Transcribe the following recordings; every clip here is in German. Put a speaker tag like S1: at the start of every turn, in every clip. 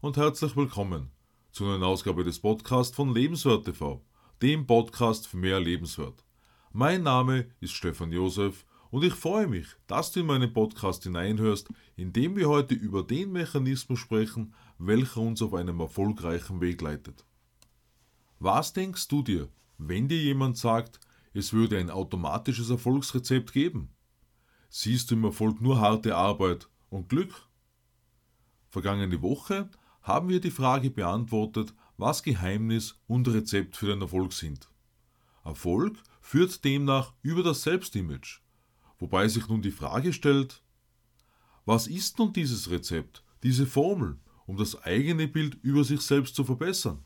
S1: und herzlich willkommen zu einer Ausgabe des Podcasts von Lebenswert TV, dem Podcast für mehr Lebenswert. Mein Name ist Stefan Josef und ich freue mich, dass du in meinen Podcast hineinhörst, in dem wir heute über den Mechanismus sprechen, welcher uns auf einem erfolgreichen Weg leitet. Was denkst du dir, wenn dir jemand sagt, es würde ein automatisches Erfolgsrezept geben? Siehst du im Erfolg nur harte Arbeit und Glück? Vergangene Woche haben wir die Frage beantwortet, was Geheimnis und Rezept für den Erfolg sind. Erfolg führt demnach über das Selbstimage, wobei sich nun die Frage stellt, was ist nun dieses Rezept, diese Formel, um das eigene Bild über sich selbst zu verbessern?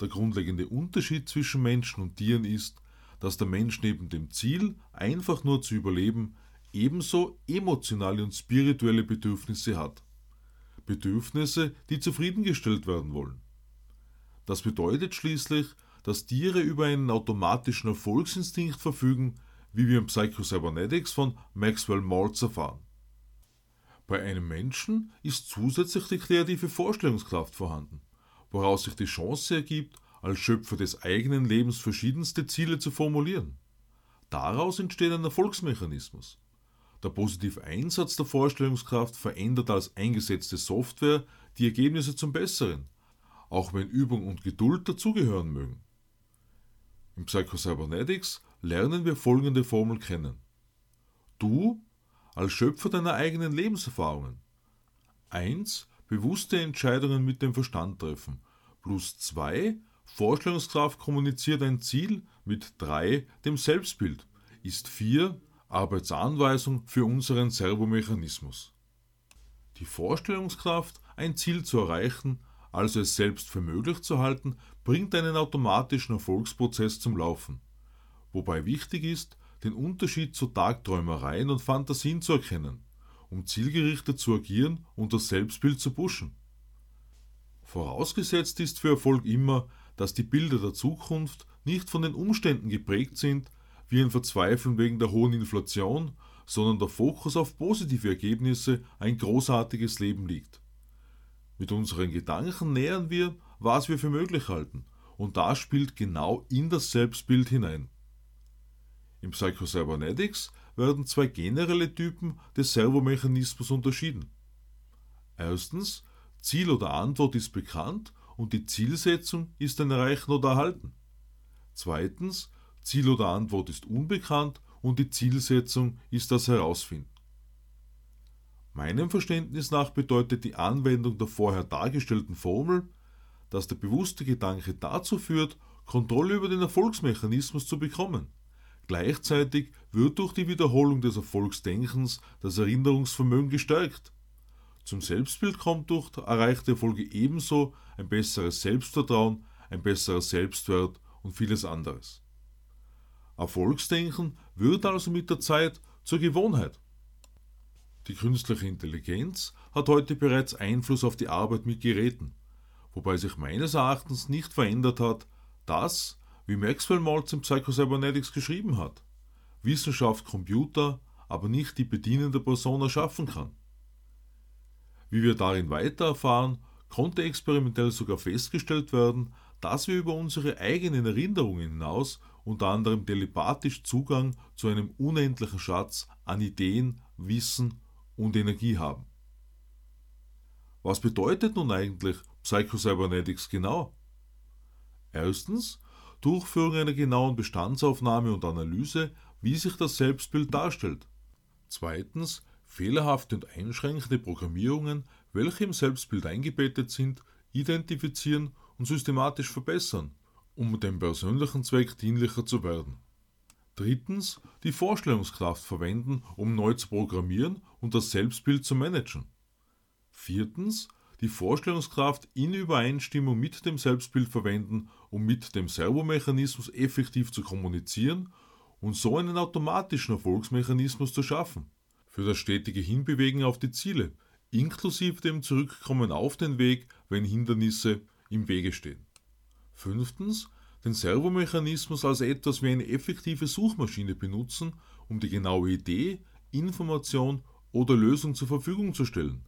S1: Der grundlegende Unterschied zwischen Menschen und Tieren ist, dass der Mensch neben dem Ziel, einfach nur zu überleben, ebenso emotionale und spirituelle Bedürfnisse hat. Bedürfnisse, die zufriedengestellt werden wollen. Das bedeutet schließlich, dass Tiere über einen automatischen Erfolgsinstinkt verfügen, wie wir im Psycho-Cybernetics von Maxwell Maltz erfahren. Bei einem Menschen ist zusätzlich die kreative Vorstellungskraft vorhanden, woraus sich die Chance ergibt, als Schöpfer des eigenen Lebens verschiedenste Ziele zu formulieren. Daraus entsteht ein Erfolgsmechanismus. Der positive Einsatz der Vorstellungskraft verändert als eingesetzte Software die Ergebnisse zum Besseren, auch wenn Übung und Geduld dazugehören mögen. Im Psycho-Cybernetics lernen wir folgende Formel kennen. Du als Schöpfer deiner eigenen Lebenserfahrungen. 1. Bewusste Entscheidungen mit dem Verstand treffen. Plus 2. Vorstellungskraft kommuniziert ein Ziel mit 3. Dem Selbstbild. Ist 4. Arbeitsanweisung für unseren Servomechanismus. Die Vorstellungskraft, ein Ziel zu erreichen, also es selbst für möglich zu halten, bringt einen automatischen Erfolgsprozess zum Laufen. Wobei wichtig ist, den Unterschied zu Tagträumereien und Fantasien zu erkennen, um zielgerichtet zu agieren und das Selbstbild zu pushen. Vorausgesetzt ist für Erfolg immer, dass die Bilder der Zukunft nicht von den Umständen geprägt sind, wie ein Verzweifeln wegen der hohen Inflation, sondern der Fokus auf positive Ergebnisse ein großartiges Leben liegt. Mit unseren Gedanken nähern wir, was wir für möglich halten, und das spielt genau in das Selbstbild hinein. Im Psycho-Cybernetics werden zwei generelle Typen des Servomechanismus unterschieden. Erstens, Ziel oder Antwort ist bekannt und die Zielsetzung ist ein Erreichen oder Erhalten. Zweitens, Ziel oder Antwort ist unbekannt und die Zielsetzung ist das Herausfinden. Meinem Verständnis nach bedeutet die Anwendung der vorher dargestellten Formel, dass der bewusste Gedanke dazu führt, Kontrolle über den Erfolgsmechanismus zu bekommen. Gleichzeitig wird durch die Wiederholung des Erfolgsdenkens das Erinnerungsvermögen gestärkt. Zum Selbstbild kommt durch erreichte Erfolge ebenso ein besseres Selbstvertrauen, ein besserer Selbstwert und vieles anderes. Erfolgsdenken wird also mit der Zeit zur Gewohnheit. Die künstliche Intelligenz hat heute bereits Einfluss auf die Arbeit mit Geräten, wobei sich meines Erachtens nicht verändert hat, dass, wie Maxwell Maltz im Psycho-Cybernetics geschrieben hat, Wissenschaft Computer, aber nicht die bedienende Person erschaffen kann. Wie wir darin weiter erfahren, konnte experimentell sogar festgestellt werden, dass wir über unsere eigenen Erinnerungen hinaus unter anderem telepathisch Zugang zu einem unendlichen Schatz an Ideen, Wissen und Energie haben. Was bedeutet nun eigentlich Psycho-Cybernetics genau? Erstens, Durchführung einer genauen Bestandsaufnahme und Analyse, wie sich das Selbstbild darstellt. Zweitens, fehlerhafte und einschränkende Programmierungen, welche im Selbstbild eingebettet sind, identifizieren und systematisch verbessern um dem persönlichen Zweck dienlicher zu werden. Drittens, die Vorstellungskraft verwenden, um neu zu programmieren und das Selbstbild zu managen. Viertens, die Vorstellungskraft in Übereinstimmung mit dem Selbstbild verwenden, um mit dem Servomechanismus effektiv zu kommunizieren und so einen automatischen Erfolgsmechanismus zu schaffen. Für das stetige Hinbewegen auf die Ziele, inklusive dem Zurückkommen auf den Weg, wenn Hindernisse im Wege stehen. Fünftens, den Servomechanismus als etwas wie eine effektive Suchmaschine benutzen, um die genaue Idee, Information oder Lösung zur Verfügung zu stellen,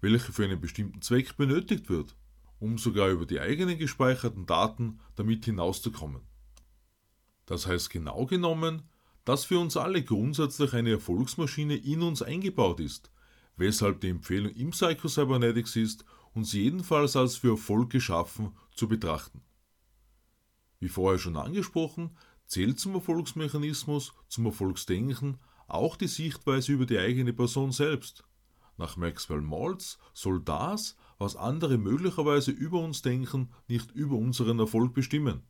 S1: welche für einen bestimmten Zweck benötigt wird, um sogar über die eigenen gespeicherten Daten damit hinauszukommen. Das heißt genau genommen, dass für uns alle grundsätzlich eine Erfolgsmaschine in uns eingebaut ist, weshalb die Empfehlung im Psycho-Cybernetics ist, uns jedenfalls als für Erfolg geschaffen zu betrachten. Wie vorher schon angesprochen, zählt zum Erfolgsmechanismus, zum Erfolgsdenken auch die Sichtweise über die eigene Person selbst. Nach Maxwell Maltz soll das, was andere möglicherweise über uns denken, nicht über unseren Erfolg bestimmen.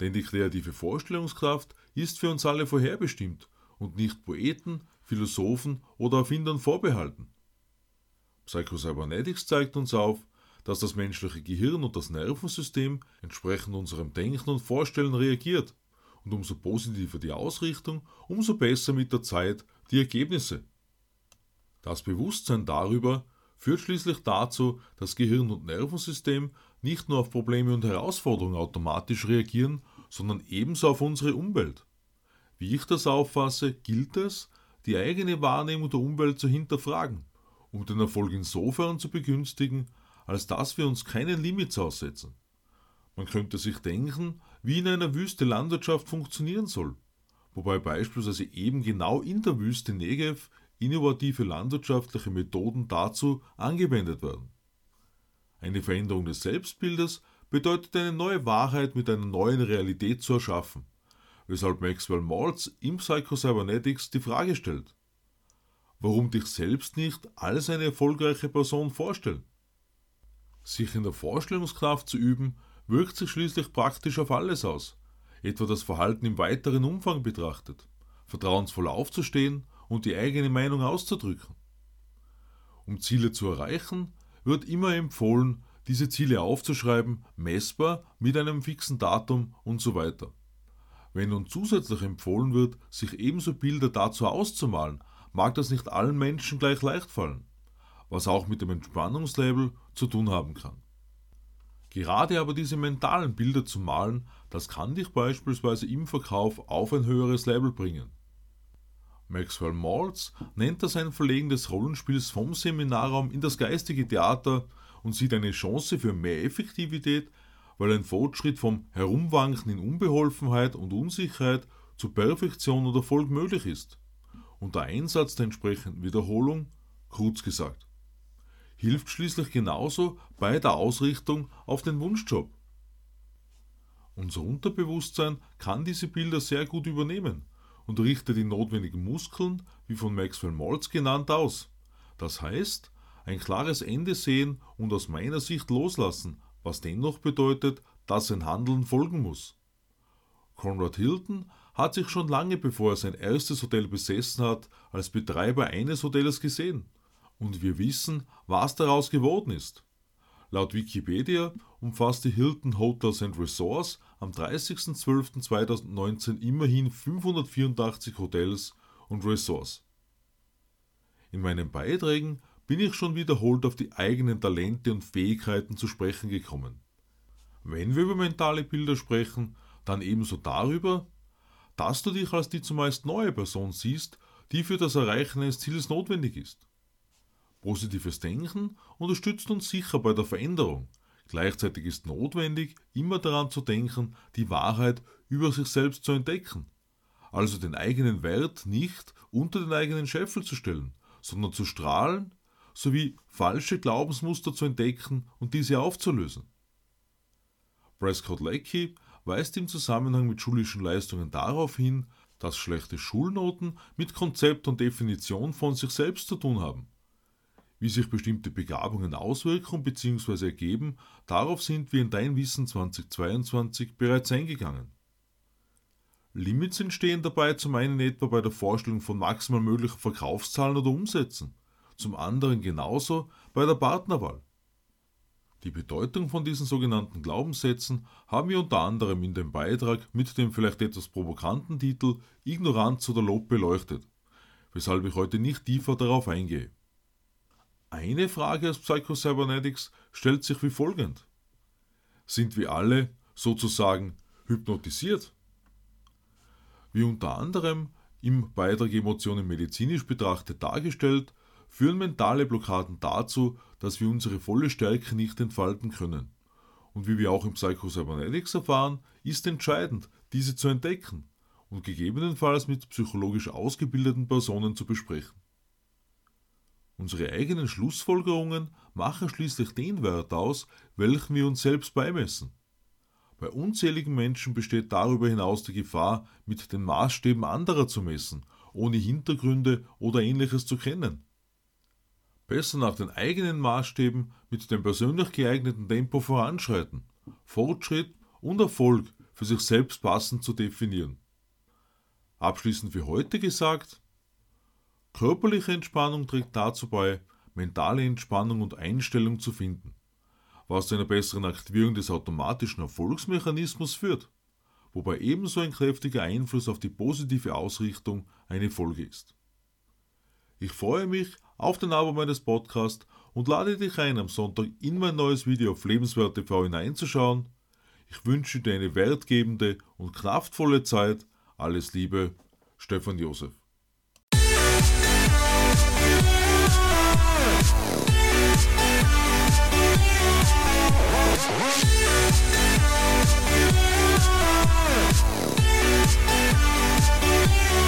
S1: Denn die kreative Vorstellungskraft ist für uns alle vorherbestimmt und nicht Poeten, Philosophen oder Erfindern vorbehalten. Psychocybernetics zeigt uns auf, dass das menschliche Gehirn und das Nervensystem entsprechend unserem Denken und Vorstellen reagiert. Und umso positiver die Ausrichtung, umso besser mit der Zeit die Ergebnisse. Das Bewusstsein darüber führt schließlich dazu, dass Gehirn und Nervensystem nicht nur auf Probleme und Herausforderungen automatisch reagieren, sondern ebenso auf unsere Umwelt. Wie ich das auffasse, gilt es, die eigene Wahrnehmung der Umwelt zu hinterfragen, um den Erfolg insofern zu begünstigen, als dass wir uns keinen Limits aussetzen. Man könnte sich denken, wie in einer Wüste Landwirtschaft funktionieren soll, wobei beispielsweise eben genau in der Wüste Negev innovative landwirtschaftliche Methoden dazu angewendet werden. Eine Veränderung des Selbstbildes bedeutet eine neue Wahrheit mit einer neuen Realität zu erschaffen, weshalb Maxwell Maltz im Psycho-Cybernetics die Frage stellt, warum dich selbst nicht als eine erfolgreiche Person vorstellen? Sich in der Vorstellungskraft zu üben, wirkt sich schließlich praktisch auf alles aus, etwa das Verhalten im weiteren Umfang betrachtet, vertrauensvoll aufzustehen und die eigene Meinung auszudrücken. Um Ziele zu erreichen, wird immer empfohlen, diese Ziele aufzuschreiben, messbar, mit einem fixen Datum und so weiter. Wenn nun zusätzlich empfohlen wird, sich ebenso Bilder dazu auszumalen, mag das nicht allen Menschen gleich leicht fallen, was auch mit dem Entspannungslevel zu tun haben kann. Gerade aber diese mentalen Bilder zu malen, das kann dich beispielsweise im Verkauf auf ein höheres Level bringen. Maxwell Maltz nennt das ein Verlegen des Rollenspiels vom Seminarraum in das geistige Theater und sieht eine Chance für mehr Effektivität, weil ein Fortschritt vom Herumwanken in Unbeholfenheit und Unsicherheit zu Perfektion oder Erfolg möglich ist. Und der Einsatz der entsprechenden Wiederholung, kurz gesagt, hilft schließlich genauso bei der Ausrichtung auf den Wunschjob. Unser Unterbewusstsein kann diese Bilder sehr gut übernehmen und richtet die notwendigen Muskeln, wie von Maxwell Maltz genannt, aus. Das heißt, ein klares Ende sehen und aus meiner Sicht loslassen, was dennoch bedeutet, dass ein Handeln folgen muss. Conrad Hilton hat sich schon lange bevor er sein erstes Hotel besessen hat, als Betreiber eines Hotels gesehen. Und wir wissen, was daraus geworden ist. Laut Wikipedia umfasste Hilton Hotels and Resorts am 30.12.2019 immerhin 584 Hotels und Resorts. In meinen Beiträgen bin ich schon wiederholt auf die eigenen Talente und Fähigkeiten zu sprechen gekommen. Wenn wir über mentale Bilder sprechen, dann ebenso darüber, dass du dich als die zumeist neue Person siehst, die für das Erreichen eines Ziels notwendig ist. Positives Denken unterstützt uns sicher bei der Veränderung. Gleichzeitig ist notwendig, immer daran zu denken, die Wahrheit über sich selbst zu entdecken. Also den eigenen Wert nicht unter den eigenen Scheffel zu stellen, sondern zu strahlen sowie falsche Glaubensmuster zu entdecken und diese aufzulösen. Prescott Leckie weist im Zusammenhang mit schulischen Leistungen darauf hin, dass schlechte Schulnoten mit Konzept und Definition von sich selbst zu tun haben. Wie sich bestimmte Begabungen auswirken bzw. ergeben, darauf sind wir in Dein Wissen 2022 bereits eingegangen. Limits entstehen dabei zum einen etwa bei der Vorstellung von maximal möglichen Verkaufszahlen oder Umsätzen zum anderen genauso bei der Partnerwahl. Die Bedeutung von diesen sogenannten Glaubenssätzen haben wir unter anderem in dem Beitrag mit dem vielleicht etwas provokanten Titel Ignoranz oder Lob beleuchtet, weshalb ich heute nicht tiefer darauf eingehe. Eine Frage aus Psycho-Cybernetics stellt sich wie folgend. Sind wir alle sozusagen hypnotisiert? Wie unter anderem im Beitrag Emotionen medizinisch betrachtet dargestellt, führen mentale Blockaden dazu, dass wir unsere volle Stärke nicht entfalten können. Und wie wir auch im Psychocybernetics erfahren, ist entscheidend, diese zu entdecken und gegebenenfalls mit psychologisch ausgebildeten Personen zu besprechen. Unsere eigenen Schlussfolgerungen machen schließlich den Wert aus, welchen wir uns selbst beimessen. Bei unzähligen Menschen besteht darüber hinaus die Gefahr, mit den Maßstäben anderer zu messen, ohne Hintergründe oder ähnliches zu kennen. Besser nach den eigenen Maßstäben mit dem persönlich geeigneten Tempo voranschreiten, Fortschritt und Erfolg für sich selbst passend zu definieren. Abschließend für heute gesagt, körperliche Entspannung trägt dazu bei, mentale Entspannung und Einstellung zu finden, was zu einer besseren Aktivierung des automatischen Erfolgsmechanismus führt, wobei ebenso ein kräftiger Einfluss auf die positive Ausrichtung eine Folge ist. Ich freue mich auf den Abo meines Podcasts und lade dich ein, am Sonntag in mein neues Video auf Lebenswert TV hineinzuschauen. Ich wünsche dir eine wertgebende und kraftvolle Zeit. Alles Liebe, Stefan Josef.